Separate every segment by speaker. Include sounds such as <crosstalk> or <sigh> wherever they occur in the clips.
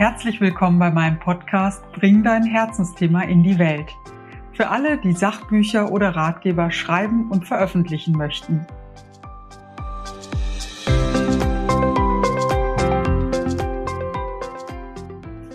Speaker 1: Herzlich willkommen bei meinem Podcast Bring dein Herzensthema in die Welt. Für alle, die Sachbücher oder Ratgeber schreiben und veröffentlichen möchten.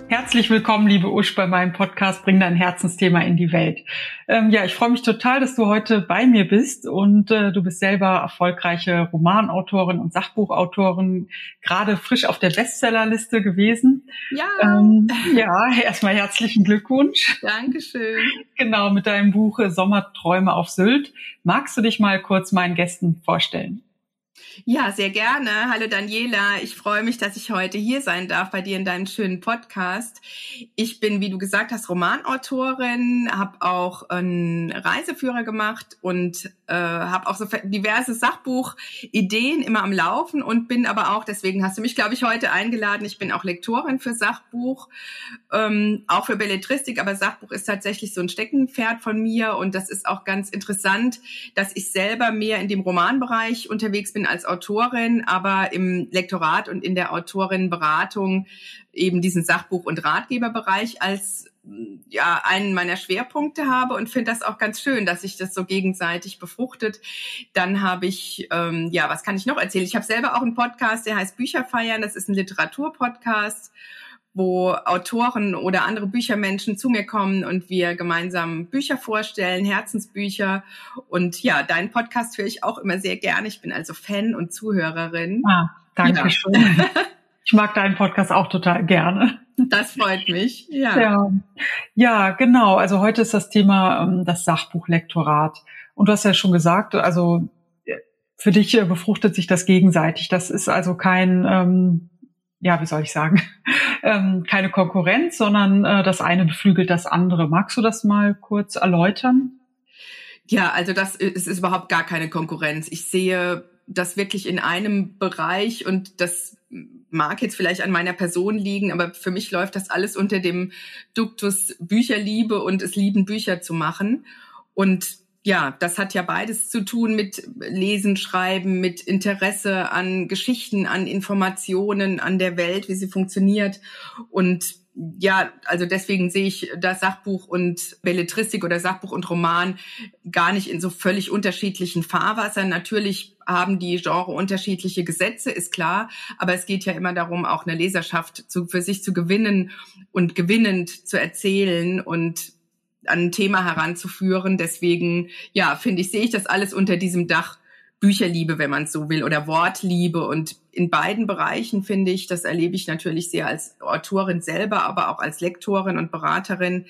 Speaker 1: Herzlich willkommen, liebe Usch, bei meinem Podcast Bring dein Herzensthema in die Welt. Ähm, ja, ich freue mich total, dass du heute bei mir bist und äh, du bist selber erfolgreiche Romanautorin und Sachbuchautorin, gerade frisch auf der Bestsellerliste gewesen.
Speaker 2: Ja.
Speaker 1: Ähm, ja, erstmal herzlichen Glückwunsch.
Speaker 2: Dankeschön.
Speaker 1: Genau, mit deinem Buch Sommerträume auf Sylt. Magst du dich mal kurz meinen Gästen vorstellen?
Speaker 2: Ja, sehr gerne. Hallo Daniela. Ich freue mich, dass ich heute hier sein darf bei dir in deinem schönen Podcast. Ich bin, wie du gesagt hast, Romanautorin, habe auch einen Reiseführer gemacht und äh, habe auch so diverse Sachbuchideen immer am Laufen und bin aber auch, deswegen hast du mich, glaube ich, heute eingeladen. Ich bin auch Lektorin für Sachbuch, ähm, auch für Belletristik, aber Sachbuch ist tatsächlich so ein Steckenpferd von mir und das ist auch ganz interessant, dass ich selber mehr in dem Romanbereich unterwegs bin als Autorin, aber im Lektorat und in der Autorinnenberatung eben diesen Sachbuch- und Ratgeberbereich als ja einen meiner Schwerpunkte habe und finde das auch ganz schön, dass sich das so gegenseitig befruchtet. Dann habe ich, ähm, ja, was kann ich noch erzählen? Ich habe selber auch einen Podcast, der heißt Bücher feiern. Das ist ein Literaturpodcast wo Autoren oder andere Büchermenschen zu mir kommen und wir gemeinsam Bücher vorstellen, Herzensbücher. Und ja, deinen Podcast höre ich auch immer sehr gerne. Ich bin also Fan und Zuhörerin.
Speaker 1: Ah, danke ja. schön. Ich mag deinen Podcast auch total gerne.
Speaker 2: Das freut mich. Ja.
Speaker 1: ja. Ja, genau. Also heute ist das Thema ähm, das Sachbuchlektorat. Und du hast ja schon gesagt, also äh, für dich äh, befruchtet sich das gegenseitig. Das ist also kein ähm, ja, wie soll ich sagen, <laughs> ähm, keine Konkurrenz, sondern äh, das eine beflügelt das andere. Magst du das mal kurz erläutern?
Speaker 2: Ja, also das es ist überhaupt gar keine Konkurrenz. Ich sehe das wirklich in einem Bereich und das mag jetzt vielleicht an meiner Person liegen, aber für mich läuft das alles unter dem Duktus Bücherliebe und es lieben Bücher zu machen. Und ja, das hat ja beides zu tun mit Lesen, Schreiben, mit Interesse an Geschichten, an Informationen, an der Welt, wie sie funktioniert. Und ja, also deswegen sehe ich das Sachbuch und Belletristik oder Sachbuch und Roman gar nicht in so völlig unterschiedlichen Fahrwassern. Natürlich haben die Genre unterschiedliche Gesetze, ist klar, aber es geht ja immer darum, auch eine Leserschaft zu, für sich zu gewinnen und gewinnend zu erzählen und an ein Thema heranzuführen. Deswegen, ja, finde ich, sehe ich das alles unter diesem Dach Bücherliebe, wenn man es so will, oder Wortliebe. Und in beiden Bereichen finde ich, das erlebe ich natürlich sehr als Autorin selber, aber auch als Lektorin und Beraterin,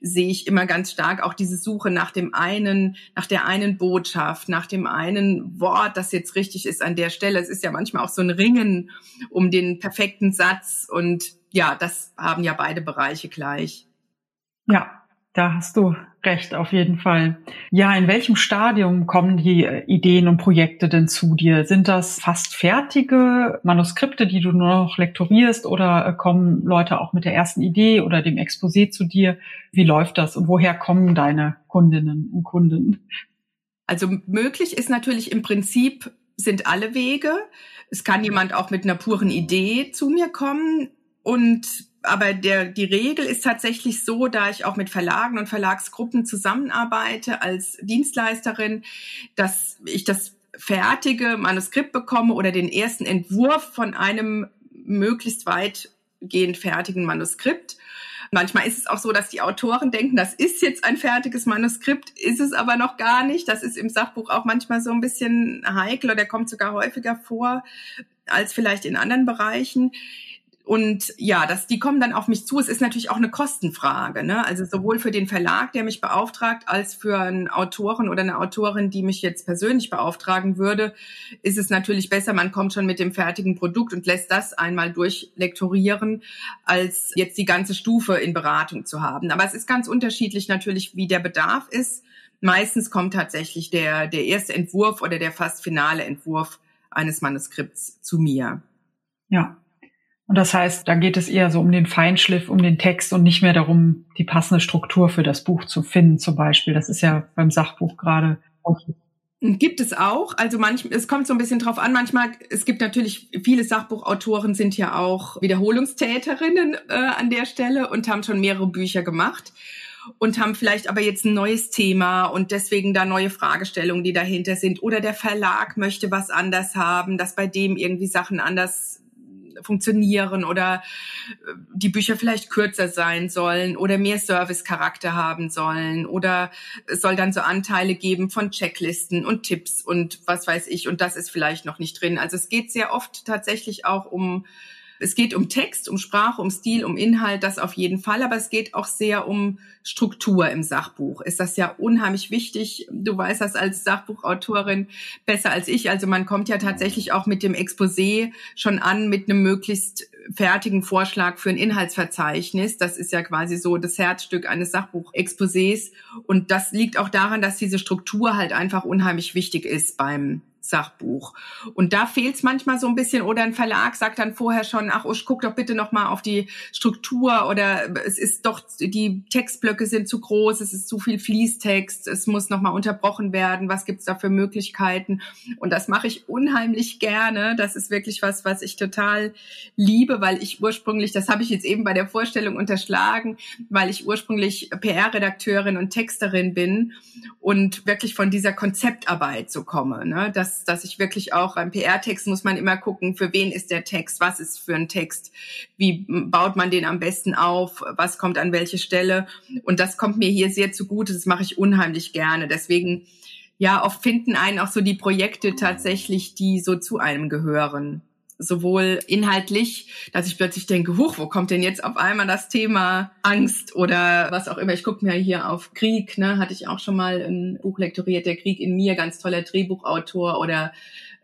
Speaker 2: sehe ich immer ganz stark auch diese Suche nach dem einen, nach der einen Botschaft, nach dem einen Wort, das jetzt richtig ist an der Stelle. Es ist ja manchmal auch so ein Ringen um den perfekten Satz. Und ja, das haben ja beide Bereiche gleich.
Speaker 1: Ja, da hast du recht, auf jeden Fall. Ja, in welchem Stadium kommen die äh, Ideen und Projekte denn zu dir? Sind das fast fertige Manuskripte, die du nur noch lektorierst oder äh, kommen Leute auch mit der ersten Idee oder dem Exposé zu dir? Wie läuft das und woher kommen deine Kundinnen und Kunden?
Speaker 2: Also möglich ist natürlich im Prinzip sind alle Wege. Es kann jemand auch mit einer puren Idee zu mir kommen und aber der, die Regel ist tatsächlich so, da ich auch mit Verlagen und Verlagsgruppen zusammenarbeite als Dienstleisterin, dass ich das fertige Manuskript bekomme oder den ersten Entwurf von einem möglichst weitgehend fertigen Manuskript. Manchmal ist es auch so, dass die Autoren denken, das ist jetzt ein fertiges Manuskript, ist es aber noch gar nicht. Das ist im Sachbuch auch manchmal so ein bisschen heikel oder kommt sogar häufiger vor als vielleicht in anderen Bereichen. Und ja, das, die kommen dann auf mich zu. Es ist natürlich auch eine Kostenfrage. Ne? Also sowohl für den Verlag, der mich beauftragt, als für einen Autoren oder eine Autorin, die mich jetzt persönlich beauftragen würde, ist es natürlich besser, man kommt schon mit dem fertigen Produkt und lässt das einmal durchlektorieren, als jetzt die ganze Stufe in Beratung zu haben. Aber es ist ganz unterschiedlich natürlich, wie der Bedarf ist. Meistens kommt tatsächlich der, der erste Entwurf oder der fast finale Entwurf eines Manuskripts zu mir.
Speaker 1: Ja, und das heißt, da geht es eher so um den Feinschliff, um den Text und nicht mehr darum, die passende Struktur für das Buch zu finden, zum Beispiel. Das ist ja beim Sachbuch gerade.
Speaker 2: Gibt es auch. Also manchmal, es kommt so ein bisschen drauf an. Manchmal, es gibt natürlich, viele Sachbuchautoren sind ja auch Wiederholungstäterinnen äh, an der Stelle und haben schon mehrere Bücher gemacht und haben vielleicht aber jetzt ein neues Thema und deswegen da neue Fragestellungen, die dahinter sind. Oder der Verlag möchte was anders haben, dass bei dem irgendwie Sachen anders funktionieren oder äh, die Bücher vielleicht kürzer sein sollen oder mehr Service-Charakter haben sollen oder es soll dann so Anteile geben von Checklisten und Tipps und was weiß ich und das ist vielleicht noch nicht drin. Also es geht sehr oft tatsächlich auch um es geht um Text, um Sprache, um Stil, um Inhalt, das auf jeden Fall, aber es geht auch sehr um Struktur im Sachbuch. Ist das ja unheimlich wichtig. Du weißt das als Sachbuchautorin besser als ich. Also man kommt ja tatsächlich auch mit dem Exposé schon an mit einem möglichst fertigen Vorschlag für ein Inhaltsverzeichnis. Das ist ja quasi so das Herzstück eines Sachbuchexposés. Und das liegt auch daran, dass diese Struktur halt einfach unheimlich wichtig ist beim Sachbuch. Und da fehlt es manchmal so ein bisschen oder ein Verlag sagt dann vorher schon, ach Usch, guck doch bitte noch mal auf die Struktur oder es ist doch, die Textblöcke sind zu groß, es ist zu viel Fließtext, es muss noch mal unterbrochen werden, was gibt's da für Möglichkeiten? Und das mache ich unheimlich gerne. Das ist wirklich was, was ich total liebe, weil ich ursprünglich, das habe ich jetzt eben bei der Vorstellung unterschlagen, weil ich ursprünglich PR-Redakteurin und Texterin bin und wirklich von dieser Konzeptarbeit so komme. Ne? Das dass, ich wirklich auch beim PR-Text muss man immer gucken, für wen ist der Text, was ist für ein Text, wie baut man den am besten auf, was kommt an welche Stelle. Und das kommt mir hier sehr zugute, das mache ich unheimlich gerne. Deswegen, ja, oft finden einen auch so die Projekte tatsächlich, die so zu einem gehören sowohl inhaltlich, dass ich plötzlich denke, huch, wo kommt denn jetzt auf einmal das Thema Angst oder was auch immer. Ich gucke mir hier auf Krieg, ne, hatte ich auch schon mal ein Buch lektoriert, der Krieg in mir, ganz toller Drehbuchautor oder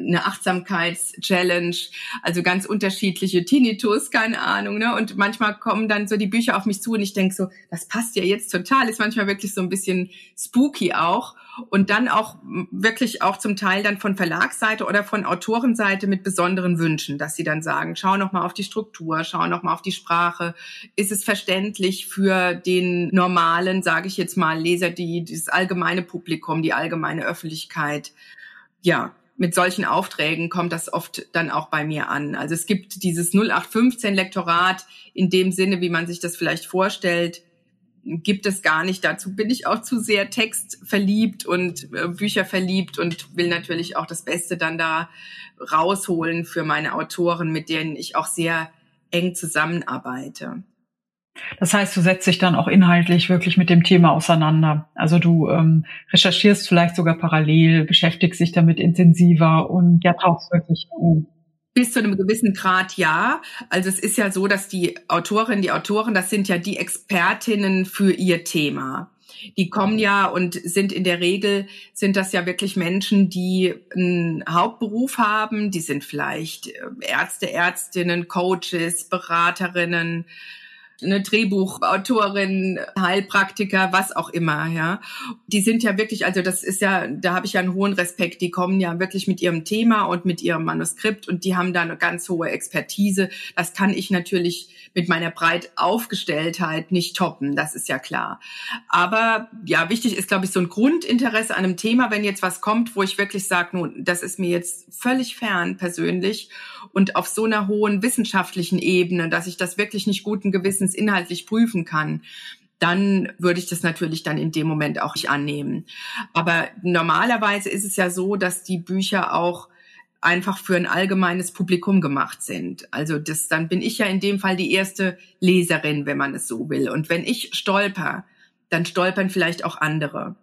Speaker 2: eine Achtsamkeits-Challenge, also ganz unterschiedliche Tinnitus, keine Ahnung, ne? Und manchmal kommen dann so die Bücher auf mich zu und ich denke so, das passt ja jetzt total, ist manchmal wirklich so ein bisschen spooky auch und dann auch wirklich auch zum Teil dann von Verlagsseite oder von Autorenseite mit besonderen Wünschen, dass sie dann sagen, schau noch mal auf die Struktur, schau noch mal auf die Sprache, ist es verständlich für den normalen, sage ich jetzt mal, Leser, die das allgemeine Publikum, die allgemeine Öffentlichkeit. Ja, mit solchen Aufträgen kommt das oft dann auch bei mir an. Also es gibt dieses 0815 Lektorat in dem Sinne, wie man sich das vielleicht vorstellt, gibt es gar nicht. Dazu bin ich auch zu sehr textverliebt und äh, Bücher verliebt und will natürlich auch das Beste dann da rausholen für meine Autoren, mit denen ich auch sehr eng zusammenarbeite.
Speaker 1: Das heißt, du setzt dich dann auch inhaltlich wirklich mit dem Thema auseinander. Also du ähm, recherchierst vielleicht sogar parallel, beschäftigst dich damit intensiver und ja, tauchst wirklich um.
Speaker 2: Bis zu einem gewissen Grad ja. Also es ist ja so, dass die Autorinnen, die Autoren, das sind ja die Expertinnen für ihr Thema. Die kommen ja und sind in der Regel, sind das ja wirklich Menschen, die einen Hauptberuf haben. Die sind vielleicht äh, Ärzte, Ärztinnen, Coaches, Beraterinnen, eine Drehbuchautorin, Heilpraktiker, was auch immer, ja. Die sind ja wirklich, also das ist ja, da habe ich ja einen hohen Respekt. Die kommen ja wirklich mit ihrem Thema und mit ihrem Manuskript und die haben da eine ganz hohe Expertise. Das kann ich natürlich mit meiner breit Aufgestelltheit nicht toppen, das ist ja klar. Aber ja, wichtig ist, glaube ich, so ein Grundinteresse an einem Thema, wenn jetzt was kommt, wo ich wirklich sage, nun, das ist mir jetzt völlig fern persönlich und auf so einer hohen wissenschaftlichen Ebene, dass ich das wirklich nicht guten Gewissens inhaltlich prüfen kann dann würde ich das natürlich dann in dem Moment auch nicht annehmen. Aber normalerweise ist es ja so, dass die Bücher auch einfach für ein allgemeines Publikum gemacht sind. Also das, dann bin ich ja in dem Fall die erste Leserin, wenn man es so will. Und wenn ich stolper, dann stolpern vielleicht auch andere.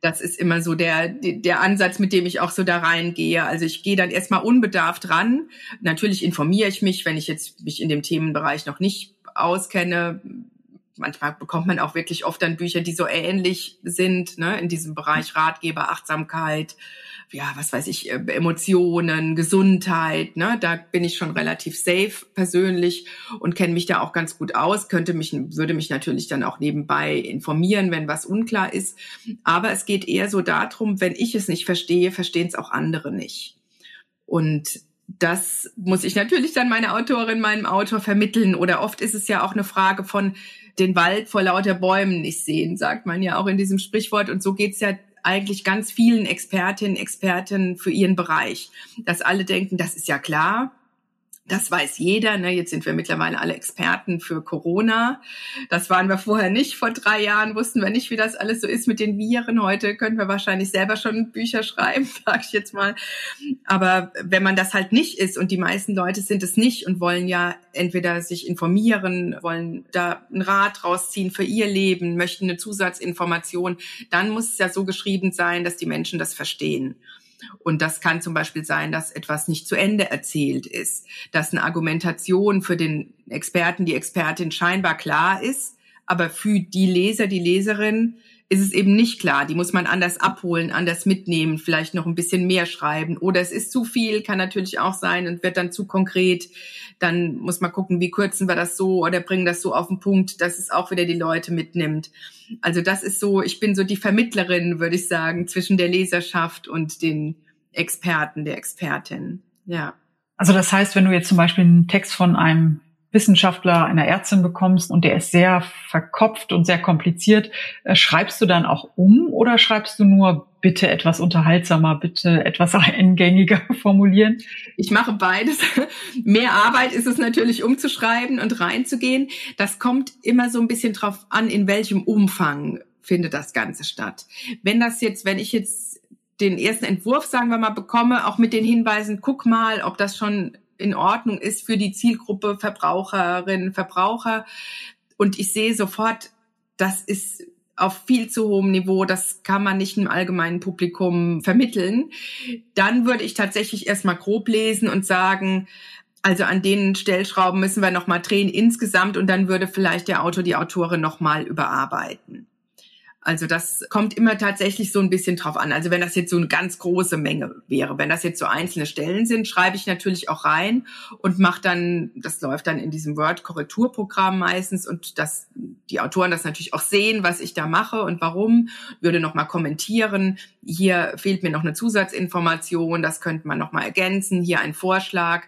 Speaker 2: Das ist immer so der, der Ansatz, mit dem ich auch so da reingehe. Also ich gehe dann erstmal unbedarft ran. Natürlich informiere ich mich, wenn ich jetzt mich in dem Themenbereich noch nicht auskenne. Manchmal bekommt man auch wirklich oft dann Bücher, die so ähnlich sind, ne, in diesem Bereich Ratgeber, Achtsamkeit, ja, was weiß ich, äh, Emotionen, Gesundheit, ne, da bin ich schon relativ safe persönlich und kenne mich da auch ganz gut aus, könnte mich, würde mich natürlich dann auch nebenbei informieren, wenn was unklar ist. Aber es geht eher so darum, wenn ich es nicht verstehe, verstehen es auch andere nicht. Und das muss ich natürlich dann meiner Autorin, meinem Autor vermitteln. Oder oft ist es ja auch eine Frage von den Wald vor lauter Bäumen nicht sehen, sagt man ja auch in diesem Sprichwort. Und so geht's ja eigentlich ganz vielen Expertinnen, Experten für ihren Bereich, dass alle denken, das ist ja klar, das weiß jeder. Ne? Jetzt sind wir mittlerweile alle Experten für Corona. Das waren wir vorher nicht. Vor drei Jahren wussten wir nicht, wie das alles so ist mit den Viren. Heute können wir wahrscheinlich selber schon Bücher schreiben, <laughs> sage ich jetzt mal. Aber wenn man das halt nicht ist und die meisten Leute sind es nicht und wollen ja entweder sich informieren, wollen da einen Rat rausziehen für ihr Leben, möchten eine Zusatzinformation, dann muss es ja so geschrieben sein, dass die Menschen das verstehen. Und das kann zum Beispiel sein, dass etwas nicht zu Ende erzählt ist, dass eine Argumentation für den Experten, die Expertin scheinbar klar ist, aber für die Leser, die Leserin ist es eben nicht klar. Die muss man anders abholen, anders mitnehmen, vielleicht noch ein bisschen mehr schreiben. Oder es ist zu viel, kann natürlich auch sein und wird dann zu konkret. Dann muss man gucken, wie kürzen wir das so oder bringen das so auf den Punkt, dass es auch wieder die Leute mitnimmt. Also das ist so, ich bin so die Vermittlerin, würde ich sagen, zwischen der Leserschaft und den Experten, der Expertin. Ja.
Speaker 1: Also das heißt, wenn du jetzt zum Beispiel einen Text von einem Wissenschaftler, einer Ärztin bekommst und der ist sehr verkopft und sehr kompliziert, äh, schreibst du dann auch um oder schreibst du nur bitte etwas unterhaltsamer, bitte etwas <laughs> eingängiger formulieren?
Speaker 2: Ich mache beides. <laughs> Mehr Arbeit ist es natürlich umzuschreiben und reinzugehen. Das kommt immer so ein bisschen drauf an, in welchem Umfang findet das Ganze statt. Wenn das jetzt, wenn ich jetzt den ersten Entwurf, sagen wir mal, bekomme, auch mit den Hinweisen, guck mal, ob das schon in Ordnung ist für die Zielgruppe Verbraucherinnen, Verbraucher. Und ich sehe sofort, das ist auf viel zu hohem Niveau, das kann man nicht im allgemeinen Publikum vermitteln. Dann würde ich tatsächlich erstmal grob lesen und sagen, also an den Stellschrauben müssen wir nochmal drehen insgesamt und dann würde vielleicht der Autor, die Autorin nochmal überarbeiten. Also das kommt immer tatsächlich so ein bisschen drauf an. Also wenn das jetzt so eine ganz große Menge wäre, wenn das jetzt so einzelne Stellen sind, schreibe ich natürlich auch rein und mache dann, das läuft dann in diesem Word-Korrekturprogramm meistens und dass die Autoren das natürlich auch sehen, was ich da mache und warum, würde nochmal kommentieren. Hier fehlt mir noch eine Zusatzinformation, das könnte man nochmal ergänzen, hier ein Vorschlag,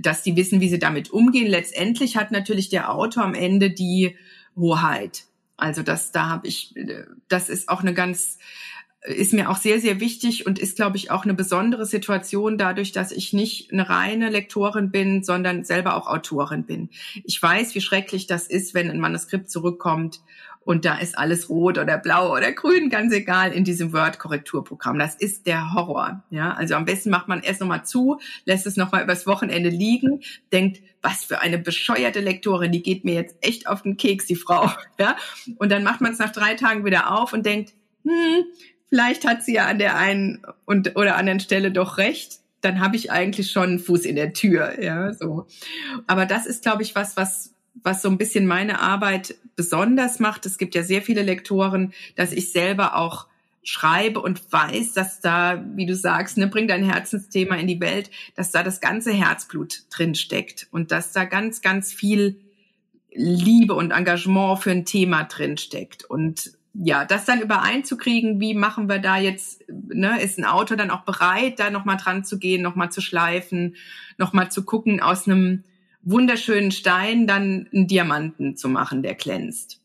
Speaker 2: dass die wissen, wie sie damit umgehen. Letztendlich hat natürlich der Autor am Ende die Hoheit also das, da habe ich, das ist auch eine ganz, ist mir auch sehr, sehr wichtig und ist, glaube ich, auch eine besondere Situation dadurch, dass ich nicht eine reine Lektorin bin, sondern selber auch Autorin bin. Ich weiß, wie schrecklich das ist, wenn ein Manuskript zurückkommt und da ist alles rot oder blau oder grün, ganz egal in diesem Word-Korrekturprogramm. Das ist der Horror. Ja, also am besten macht man erst nochmal zu, lässt es nochmal übers Wochenende liegen, denkt, was für eine bescheuerte Lektorin, die geht mir jetzt echt auf den Keks, die Frau. <laughs> Ja, und dann macht man es nach drei Tagen wieder auf und denkt, hm, vielleicht hat sie ja an der einen und oder anderen Stelle doch recht dann habe ich eigentlich schon einen Fuß in der Tür, ja, so. Aber das ist, glaube ich, was, was was so ein bisschen meine Arbeit besonders macht, es gibt ja sehr viele Lektoren, dass ich selber auch schreibe und weiß, dass da, wie du sagst, ne, bring dein Herzensthema in die Welt, dass da das ganze Herzblut drin steckt und dass da ganz, ganz viel Liebe und Engagement für ein Thema drin steckt. Und ja, das dann übereinzukriegen, wie machen wir da jetzt, ne, ist ein Autor dann auch bereit, da nochmal dran zu gehen, nochmal zu schleifen, nochmal zu gucken aus einem wunderschönen Stein dann einen Diamanten zu machen, der glänzt.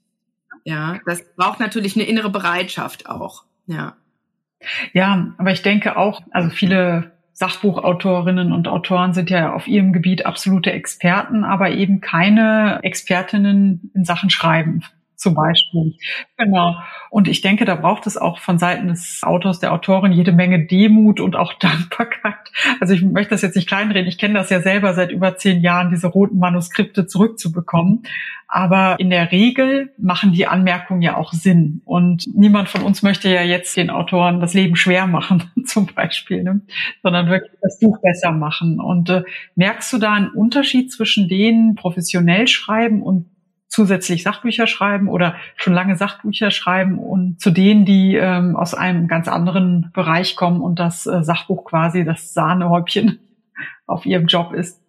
Speaker 2: Ja, das braucht natürlich eine innere Bereitschaft auch. Ja.
Speaker 1: Ja, aber ich denke auch, also viele Sachbuchautorinnen und Autoren sind ja auf ihrem Gebiet absolute Experten, aber eben keine Expertinnen in Sachen Schreiben zum Beispiel. Genau. Und ich denke, da braucht es auch von Seiten des Autors, der Autorin jede Menge Demut und auch <laughs> Dankbarkeit. Also ich möchte das jetzt nicht kleinreden. Ich kenne das ja selber seit über zehn Jahren, diese roten Manuskripte zurückzubekommen. Aber in der Regel machen die Anmerkungen ja auch Sinn. Und niemand von uns möchte ja jetzt den Autoren das Leben schwer machen, <laughs> zum Beispiel, ne? sondern wirklich das Buch besser machen. Und äh, merkst du da einen Unterschied zwischen denen professionell schreiben und zusätzlich Sachbücher schreiben oder schon lange Sachbücher schreiben und zu denen, die ähm, aus einem ganz anderen Bereich kommen und das äh, Sachbuch quasi das Sahnehäubchen <laughs> auf ihrem Job ist.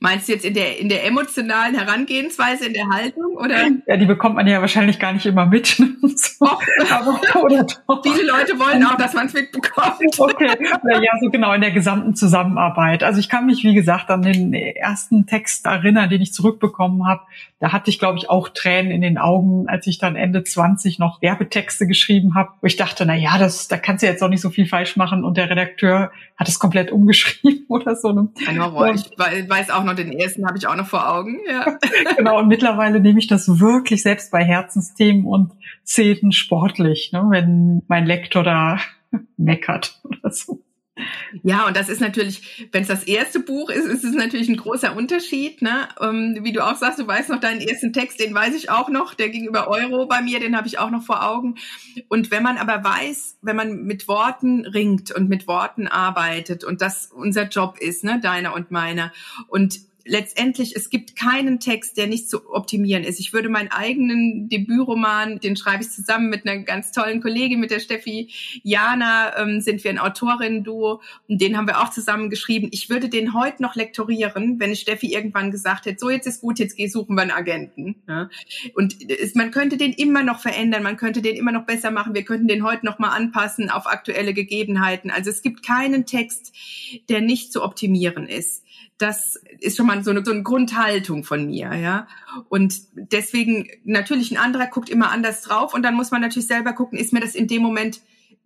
Speaker 2: Meinst du jetzt in der, in der emotionalen Herangehensweise, in der Haltung, oder?
Speaker 1: Ja, die bekommt man ja wahrscheinlich gar nicht immer mit. <laughs> so.
Speaker 2: Aber, oder doch. Viele Leute wollen auch, dass man es mitbekommt.
Speaker 1: Okay, ja, so genau, in der gesamten Zusammenarbeit. Also ich kann mich, wie gesagt, an den ersten Text erinnern, den ich zurückbekommen habe. Da hatte ich, glaube ich, auch Tränen in den Augen, als ich dann Ende 20 noch Werbetexte geschrieben habe, wo ich dachte, na ja, das, da kannst du jetzt auch nicht so viel falsch machen. Und der Redakteur hat es komplett umgeschrieben <laughs> oder so.
Speaker 2: Ein Horror. Ich weiß auch noch, den ersten habe ich auch noch vor Augen. Ja. <laughs>
Speaker 1: genau, und mittlerweile nehme ich das wirklich selbst bei Herzensthemen und Szenen sportlich, ne, wenn mein Lektor da <laughs> meckert oder so.
Speaker 2: Ja, und das ist natürlich, wenn es das erste Buch ist, ist es natürlich ein großer Unterschied. Ne? Ähm, wie du auch sagst, du weißt noch deinen ersten Text, den weiß ich auch noch, der ging über Euro bei mir, den habe ich auch noch vor Augen. Und wenn man aber weiß, wenn man mit Worten ringt und mit Worten arbeitet und das unser Job ist, ne, deiner und meiner, und letztendlich, es gibt keinen Text, der nicht zu optimieren ist. Ich würde meinen eigenen Debütroman, den schreibe ich zusammen mit einer ganz tollen Kollegin, mit der Steffi Jana, ähm, sind wir ein Autorinnen-Duo und den haben wir auch zusammen geschrieben. Ich würde den heute noch lektorieren, wenn Steffi irgendwann gesagt hätte, so jetzt ist gut, jetzt geh suchen wir einen Agenten. Ja? Und es, man könnte den immer noch verändern, man könnte den immer noch besser machen, wir könnten den heute noch mal anpassen auf aktuelle Gegebenheiten. Also es gibt keinen Text, der nicht zu optimieren ist das ist schon mal so eine, so eine Grundhaltung von mir, ja. Und deswegen natürlich ein anderer guckt immer anders drauf und dann muss man natürlich selber gucken, ist mir das in dem Moment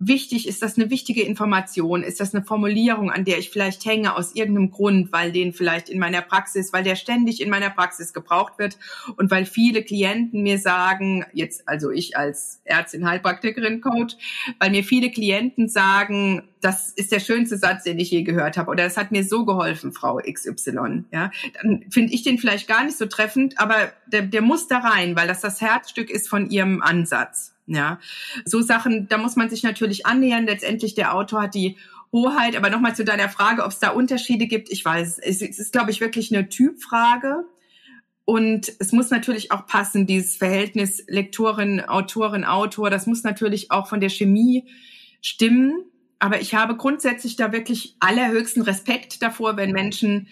Speaker 2: wichtig? Ist das eine wichtige Information? Ist das eine Formulierung, an der ich vielleicht hänge aus irgendeinem Grund, weil den vielleicht in meiner Praxis, weil der ständig in meiner Praxis gebraucht wird und weil viele Klienten mir sagen, jetzt also ich als Ärztin, Heilpraktikerin, Coach, weil mir viele Klienten sagen, das ist der schönste Satz, den ich je gehört habe oder das hat mir so geholfen, Frau XY. Ja, dann finde ich den vielleicht gar nicht so treffend, aber der, der muss da rein, weil das das Herzstück ist von ihrem Ansatz. Ja, so Sachen, da muss man sich natürlich annähern. Letztendlich der Autor hat die Hoheit. Aber nochmal zu deiner Frage, ob es da Unterschiede gibt. Ich weiß, es ist, glaube ich, wirklich eine Typfrage. Und es muss natürlich auch passen, dieses Verhältnis Lektorin, Autorin, Autor. Das muss natürlich auch von der Chemie stimmen. Aber ich habe grundsätzlich da wirklich allerhöchsten Respekt davor, wenn Menschen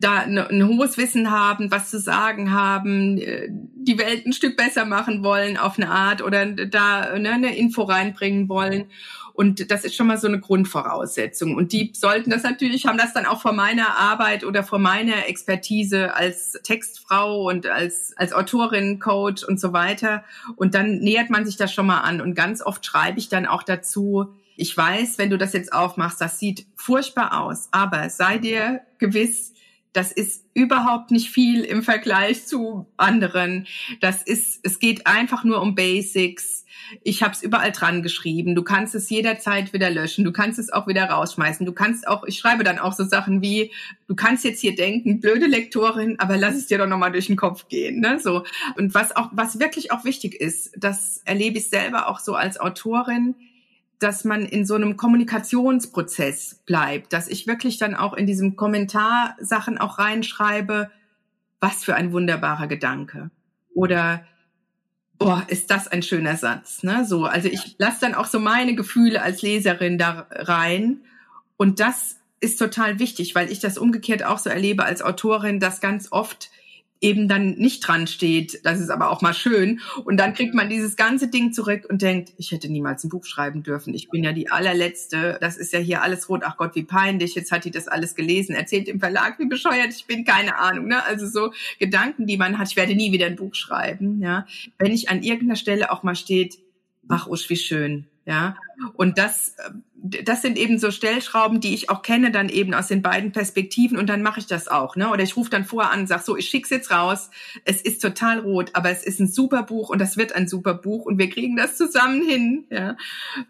Speaker 2: da ein, ein hohes Wissen haben, was zu sagen haben, äh, die Welt ein Stück besser machen wollen auf eine Art oder da ne, eine Info reinbringen wollen. Und das ist schon mal so eine Grundvoraussetzung. Und die sollten das natürlich, haben das dann auch vor meiner Arbeit oder vor meiner Expertise als Textfrau und als, als Autorin, Coach und so weiter. Und dann nähert man sich das schon mal an. Und ganz oft schreibe ich dann auch dazu, ich weiß, wenn du das jetzt aufmachst, das sieht furchtbar aus, aber sei dir gewiss, das ist überhaupt nicht viel im Vergleich zu anderen. Das ist, es geht einfach nur um Basics. Ich habe es überall dran geschrieben. Du kannst es jederzeit wieder löschen. Du kannst es auch wieder rausschmeißen. Du kannst auch, ich schreibe dann auch so Sachen wie, du kannst jetzt hier denken, blöde Lektorin, aber lass es dir doch nochmal durch den Kopf gehen. Ne? So. Und was auch, was wirklich auch wichtig ist, das erlebe ich selber auch so als Autorin, dass man in so einem Kommunikationsprozess bleibt, dass ich wirklich dann auch in diesem Kommentar Sachen auch reinschreibe, was für ein wunderbarer Gedanke. Oder boah, ist das ein schöner Satz, ne? So, also ich lasse dann auch so meine Gefühle als Leserin da rein und das ist total wichtig, weil ich das umgekehrt auch so erlebe als Autorin, dass ganz oft eben dann nicht dran steht. Das ist aber auch mal schön. Und dann kriegt man dieses ganze Ding zurück und denkt, ich hätte niemals ein Buch schreiben dürfen. Ich bin ja die allerletzte. Das ist ja hier alles rot. Ach Gott, wie peinlich. Jetzt hat die das alles gelesen. Erzählt im Verlag, wie bescheuert ich bin. Keine Ahnung. Ne? Also so Gedanken, die man hat. Ich werde nie wieder ein Buch schreiben. Ja, wenn ich an irgendeiner Stelle auch mal steht, ach Usch, wie schön. Ja, und das, das sind eben so Stellschrauben, die ich auch kenne, dann eben aus den beiden Perspektiven und dann mache ich das auch. Ne? Oder ich rufe dann vorher an und sage so, ich schick's jetzt raus. Es ist total rot, aber es ist ein super Buch und das wird ein super Buch und wir kriegen das zusammen hin. Ja?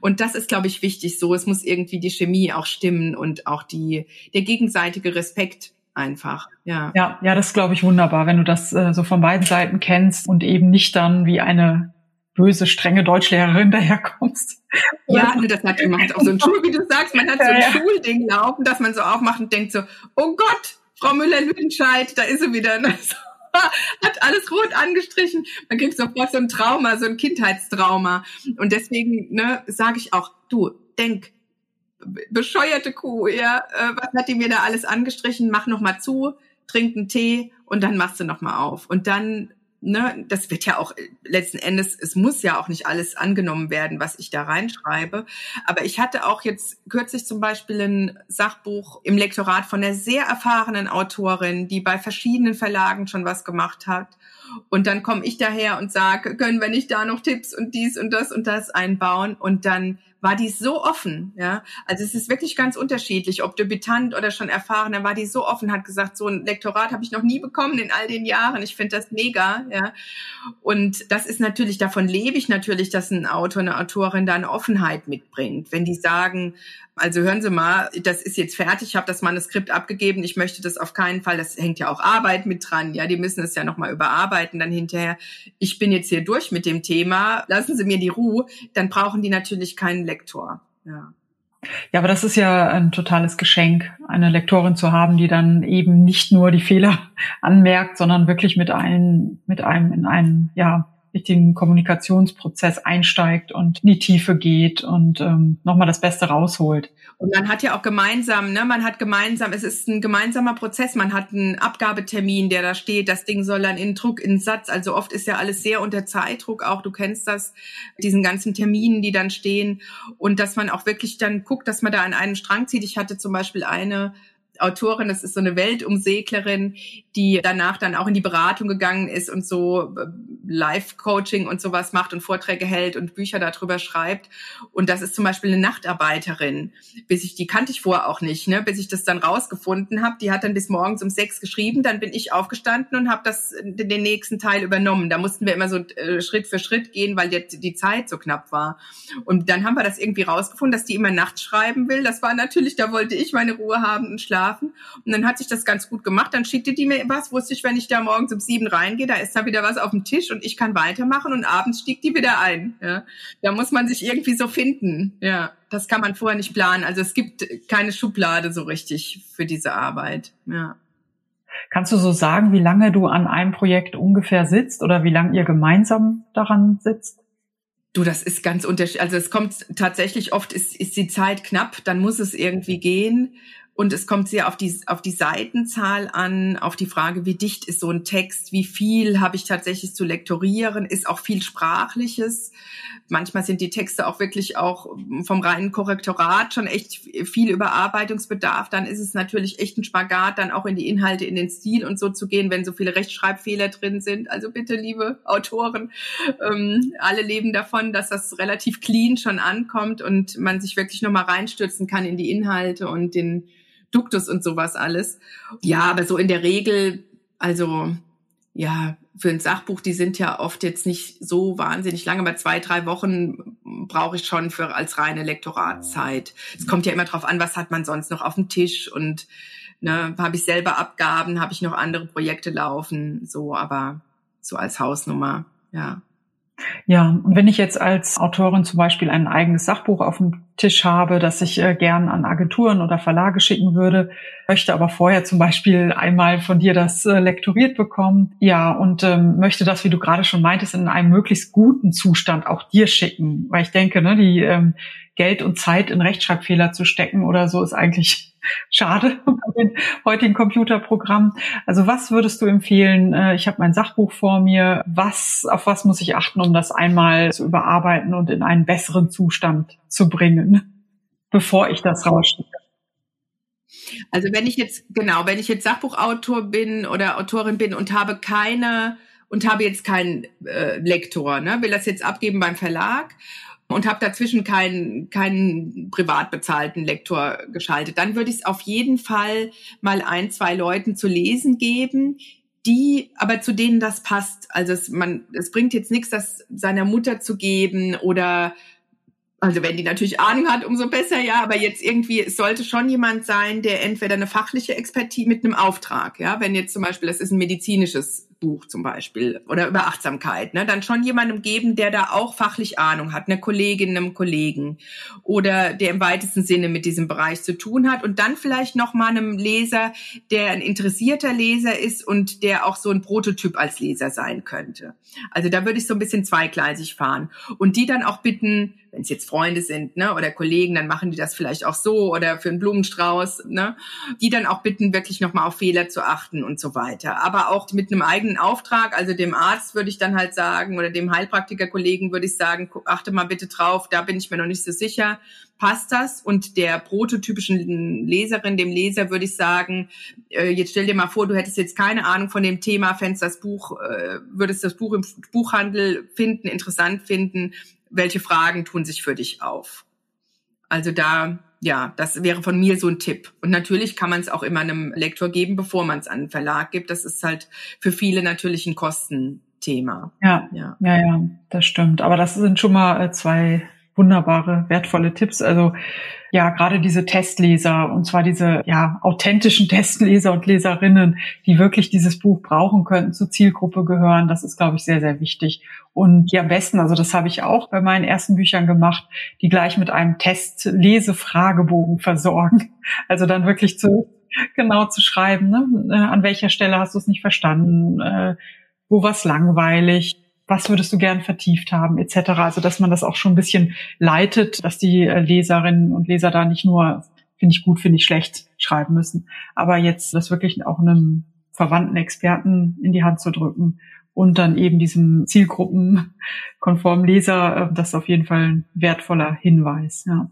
Speaker 2: Und das ist, glaube ich, wichtig so. Es muss irgendwie die Chemie auch stimmen und auch die, der gegenseitige Respekt einfach. Ja,
Speaker 1: ja, ja das glaube ich wunderbar, wenn du das äh, so von beiden Seiten kennst und eben nicht dann wie eine böse, strenge Deutschlehrerin <laughs> daherkommst.
Speaker 2: Ja, ne, das hat, man hat auch so ein Schul, wie du sagst, man hat so ein ja. Schulding laufen, dass man so aufmacht und denkt so, oh Gott, Frau Müller-Lüdenscheid, da ist sie wieder. <laughs> Ne? So, hat alles rot angestrichen. Man kriegt sofort so ein Trauma, so ein Kindheitstrauma. Und deswegen ne, sage ich auch, du, denk, bescheuerte Kuh, ja, äh, was hat die mir da alles angestrichen? Mach noch mal zu, trink einen Tee und dann machst du nochmal auf. Und dann ne, das wird ja auch letzten Endes, es muss ja auch nicht alles angenommen werden, was ich da reinschreibe. Aber ich hatte auch jetzt kürzlich zum Beispiel ein Sachbuch im Lektorat von einer sehr erfahrenen Autorin, die bei verschiedenen Verlagen schon was gemacht hat. Und dann komme ich daher und sage, können wir nicht da noch Tipps und dies und das und das einbauen? Und dann war die so offen, ja. Also es ist wirklich ganz unterschiedlich, ob Debütant oder schon erfahren, da war die so offen, hat gesagt, so ein Lektorat habe ich noch nie bekommen in all den Jahren. Ich finde das mega, ja. Und das ist natürlich, davon lebe ich natürlich, dass ein Autor, eine Autorin da eine Offenheit mitbringt. Wenn die sagen, also hören Sie mal, das ist jetzt fertig, ich habe das Manuskript abgegeben, ich möchte das auf keinen Fall, das hängt ja auch Arbeit mit dran, ja, die müssen es ja nochmal überarbeiten dann hinterher. Ich bin jetzt hier durch mit dem Thema, lassen Sie mir die Ruhe, dann brauchen die natürlich keinen Lektor. Ja.
Speaker 1: Ja, aber das ist ja ein totales Geschenk, eine Lektorin zu haben, die dann eben nicht nur die Fehler <laughs> anmerkt, sondern wirklich mit einem, mit einem in einen, ja, richtigen Kommunikationsprozess einsteigt und in die Tiefe geht und ähm, nochmal das Beste rausholt.
Speaker 2: Und man hat ja auch gemeinsam, ne, man hat gemeinsam, es ist ein gemeinsamer Prozess, man hat einen Abgabetermin, der da steht, das Ding soll dann in Druck, in Satz, also oft ist ja alles sehr unter Zeitdruck, auch du kennst das, diesen ganzen Terminen, die dann stehen. Und dass man auch wirklich dann guckt, dass man da an einen Strang zieht. Ich hatte zum Beispiel eine Autorin, das ist so eine Weltumseglerin, die danach dann auch in die Beratung gegangen ist und so äh, Live-Coaching und sowas macht und Vorträge hält und Bücher darüber schreibt. Und das ist zum Beispiel eine Nachtarbeiterin. Bis ich, die kannte ich vorher auch nicht, ne? bis ich das dann rausgefunden habe. Die hat dann bis morgens um sechs geschrieben, dann bin ich aufgestanden und habe das den nächsten Teil übernommen. Da mussten wir immer so äh, Schritt für Schritt gehen, weil die, die Zeit so knapp war. Und dann haben wir das irgendwie rausgefunden, dass die immer nachts schreiben will. Das war natürlich, da wollte ich meine Ruhe haben und schlafen. Und dann hat sich das ganz gut gemacht. Dann schickte die mir was, wusste ich, wenn ich da morgens um sieben reingehe, da ist da wieder was auf dem Tisch und ich kann weitermachen und abends stieg die wieder ein. Ja. Da muss man sich irgendwie so finden. Ja, das kann man vorher nicht planen. Also es gibt keine Schublade so richtig für diese Arbeit. Ja.
Speaker 1: Kannst du so sagen, wie lange du an einem Projekt ungefähr sitzt oder wie lange ihr gemeinsam daran sitzt?
Speaker 2: Du, das ist ganz unterschiedlich. Also es kommt tatsächlich oft, ist, ist die Zeit knapp, dann muss es irgendwie gehen. Und es kommt sehr auf die, auf die Seitenzahl an, auf die Frage, wie dicht ist so ein Text, wie viel habe ich tatsächlich zu lektorieren, ist auch viel Sprachliches. Manchmal sind die Texte auch wirklich auch vom reinen Korrektorat schon echt viel Überarbeitungsbedarf. Dann ist es natürlich echt ein Spagat, dann auch in die Inhalte, in den Stil und so zu gehen, wenn so viele Rechtschreibfehler drin sind. Also bitte, liebe Autoren, ähm, alle leben davon, dass das relativ clean schon ankommt und man sich wirklich nochmal reinstürzen kann in die Inhalte und den Duktus und sowas alles. Ja, aber so in der Regel, also ja, für ein Sachbuch, die sind ja oft jetzt nicht so wahnsinnig lange, aber zwei, drei Wochen brauche ich schon für als reine Lektoratzeit. Es kommt ja immer drauf an, was hat man sonst noch auf dem Tisch und ne, habe ich selber Abgaben, habe ich noch andere Projekte laufen, so, aber so als Hausnummer, ja.
Speaker 1: Ja, und wenn ich jetzt als Autorin zum Beispiel ein eigenes Sachbuch auf dem Tisch habe, das ich äh, gern an Agenturen oder Verlage schicken würde, möchte aber vorher zum Beispiel einmal von dir das äh, lektoriert bekommen, ja, und ähm, möchte das, wie du gerade schon meintest, in einem möglichst guten Zustand auch dir schicken, weil ich denke, ne, die ähm, Geld und Zeit in Rechtschreibfehler zu stecken oder so ist eigentlich <laughs> schade <laughs> bei den heutigen Computerprogrammen. Also was würdest du empfehlen? Äh, ich habe mein Sachbuch vor mir. Was, auf was muss ich achten, um das einmal zu überarbeiten und in einen besseren Zustand zu bringen, bevor ich das rausschicke?
Speaker 2: Also wenn ich jetzt, genau, wenn ich jetzt Sachbuchautor bin oder Autorin bin und habe keine und habe jetzt keinen äh, Lektor, ne, will das jetzt abgeben beim Verlag und habe dazwischen keinen keinen privat bezahlten Lektor geschaltet, dann würde ich es auf jeden Fall mal ein, zwei Leuten zu lesen geben, die aber zu denen das passt. Also es, man, es bringt jetzt nichts, das seiner Mutter zu geben oder also wenn die natürlich Ahnung hat, umso besser, ja, aber jetzt irgendwie, sollte schon jemand sein, der entweder eine fachliche Expertise mit einem Auftrag, ja, wenn jetzt zum Beispiel, das ist ein medizinisches Buch zum Beispiel oder über Achtsamkeit, ne, dann schon jemandem geben, der da auch fachlich Ahnung hat, eine Kollegin, einem Kollegen oder der im weitesten Sinne mit diesem Bereich zu tun hat und dann vielleicht noch mal einem Leser, der ein interessierter Leser ist und der auch so ein Prototyp als Leser sein könnte. Also da würde ich so ein bisschen zweigleisig fahren und die dann auch bitten, wenn es jetzt Freunde sind, ne, oder Kollegen, dann machen die das vielleicht auch so oder für einen Blumenstrauß, ne, die dann auch bitten, wirklich nochmal auf Fehler zu achten und so weiter. Aber auch mit einem eigenen Auftrag, also dem Arzt würde ich dann halt sagen oder dem Heilpraktiker-Kollegen würde ich sagen, achte mal bitte drauf, da bin ich mir noch nicht so sicher passt das? Und der prototypischen Leserin, dem Leser würde ich sagen, äh, jetzt stell dir mal vor, du hättest jetzt keine Ahnung von dem Thema, fändest das Buch, äh, würdest das Buch im Buchhandel finden, interessant finden, welche Fragen tun sich für dich auf? Also da, ja, das wäre von mir so ein Tipp. Und natürlich kann man es auch immer einem Lektor geben, bevor man es an einen Verlag gibt. Das ist halt für viele natürlich ein Kostenthema.
Speaker 1: Ja, ja, ja, ja das stimmt. Aber das sind schon mal äh, zwei wunderbare, wertvolle Tipps. Also ja, gerade diese Testleser und zwar diese ja authentischen <laughs> Testleser und Leserinnen, die wirklich dieses Buch brauchen könnten, zur Zielgruppe gehören, das ist, glaube ich, sehr, sehr wichtig. Und die am besten, also das habe ich auch bei meinen ersten Büchern gemacht, die gleich mit einem Test-Lese-Fragebogen versorgen. Also dann wirklich zu genau zu schreiben, ne? Äh, an welcher Stelle hast du es nicht verstanden, äh, wo war es langweilig, was würdest du gern vertieft haben, etc. Also dass man das auch schon ein bisschen leitet, dass die äh, Leserinnen und Leser da nicht nur finde ich gut, finde ich schlecht schreiben müssen, aber jetzt das wirklich auch einem verwandten Experten in die Hand zu drücken und dann eben diesem zielgruppenkonformen Leser, äh, das ist auf jeden Fall ein wertvoller Hinweis. Ja.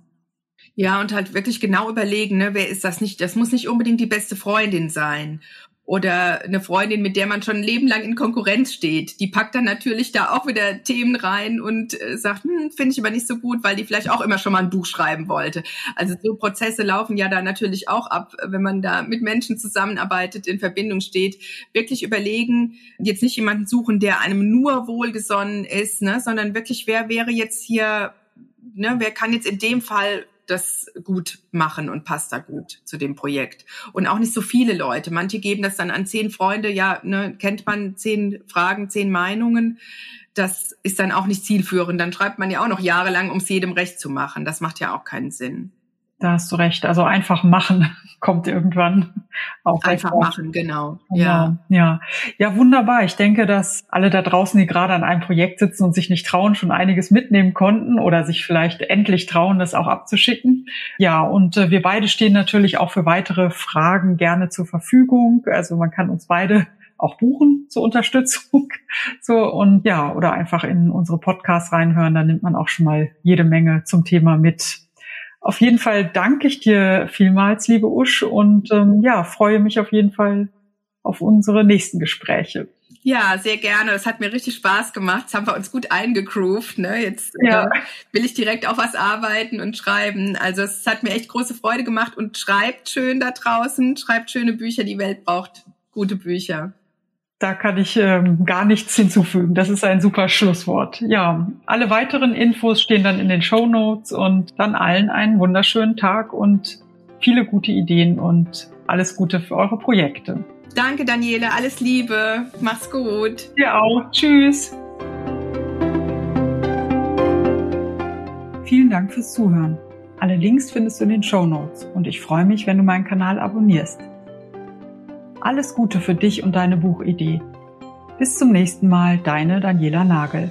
Speaker 2: Ja, und halt wirklich genau überlegen, ne, wer ist das nicht? Das muss nicht unbedingt die beste Freundin sein oder eine Freundin, mit der man schon ein Leben lang in Konkurrenz steht, die packt dann natürlich da auch wieder Themen rein und äh, sagt, hm, finde ich aber nicht so gut, weil die vielleicht auch immer schon mal ein Buch schreiben wollte. Also so Prozesse laufen ja da natürlich auch ab, wenn man da mit Menschen zusammenarbeitet, in Verbindung steht. Wirklich überlegen, jetzt nicht jemanden suchen, der einem nur wohlgesonnen ist, ne, sondern wirklich, wer wäre jetzt hier, ne, wer kann jetzt in dem Fall das gut machen und passt da gut zu dem Projekt. Und auch nicht so viele Leute. Manche geben das dann an zehn Freunde, ja, ne, kennt man zehn Fragen, zehn Meinungen. Das ist dann auch nicht zielführend. Dann schreibt man ja auch noch jahrelang, um es jedem recht zu machen. Das macht ja auch keinen Sinn.
Speaker 1: Da hast du recht. Also einfach machen <laughs> kommt irgendwann
Speaker 2: auch. Einfach machen, genau.
Speaker 1: genau. Ja. ja. Ja, wunderbar. Ich denke, dass alle da draußen, die gerade an einem Projekt sitzen und sich nicht trauen, schon einiges mitnehmen konnten oder sich vielleicht endlich trauen, das auch abzuschicken. Ja, und äh, wir beide stehen natürlich auch für weitere Fragen gerne zur Verfügung. Also man kann uns beide auch buchen zur Unterstützung. <laughs> So und ja, oder einfach in unsere Podcasts reinhören, da nimmt man auch schon mal jede Menge zum Thema mit. Auf jeden Fall danke ich dir vielmals, liebe Usch, und ähm, ja, freue mich auf jeden Fall auf unsere nächsten Gespräche.
Speaker 2: Ja, sehr gerne. Es hat mir richtig Spaß gemacht. Jetzt haben wir uns gut eingegroovt. Ne? Jetzt ja. äh, will ich direkt auf was arbeiten und schreiben. Also es hat mir echt große Freude gemacht und schreibt schön da draußen, schreibt schöne Bücher. Die Welt braucht gute Bücher.
Speaker 1: Da kann ich ähm, gar nichts hinzufügen. Das ist ein super Schlusswort. Ja, alle weiteren Infos stehen dann in den Show Notes und dann allen einen wunderschönen Tag und viele gute Ideen und alles Gute für eure Projekte.
Speaker 2: Danke, Daniele. Alles Liebe. Mach's gut.
Speaker 1: Dir auch. Tschüss. Vielen Dank fürs Zuhören. Alle Links findest du in den Show Notes und ich freue mich, wenn du meinen Kanal abonnierst. Alles Gute für dich und deine Buchidee. Bis zum nächsten Mal, deine Daniela Nagel.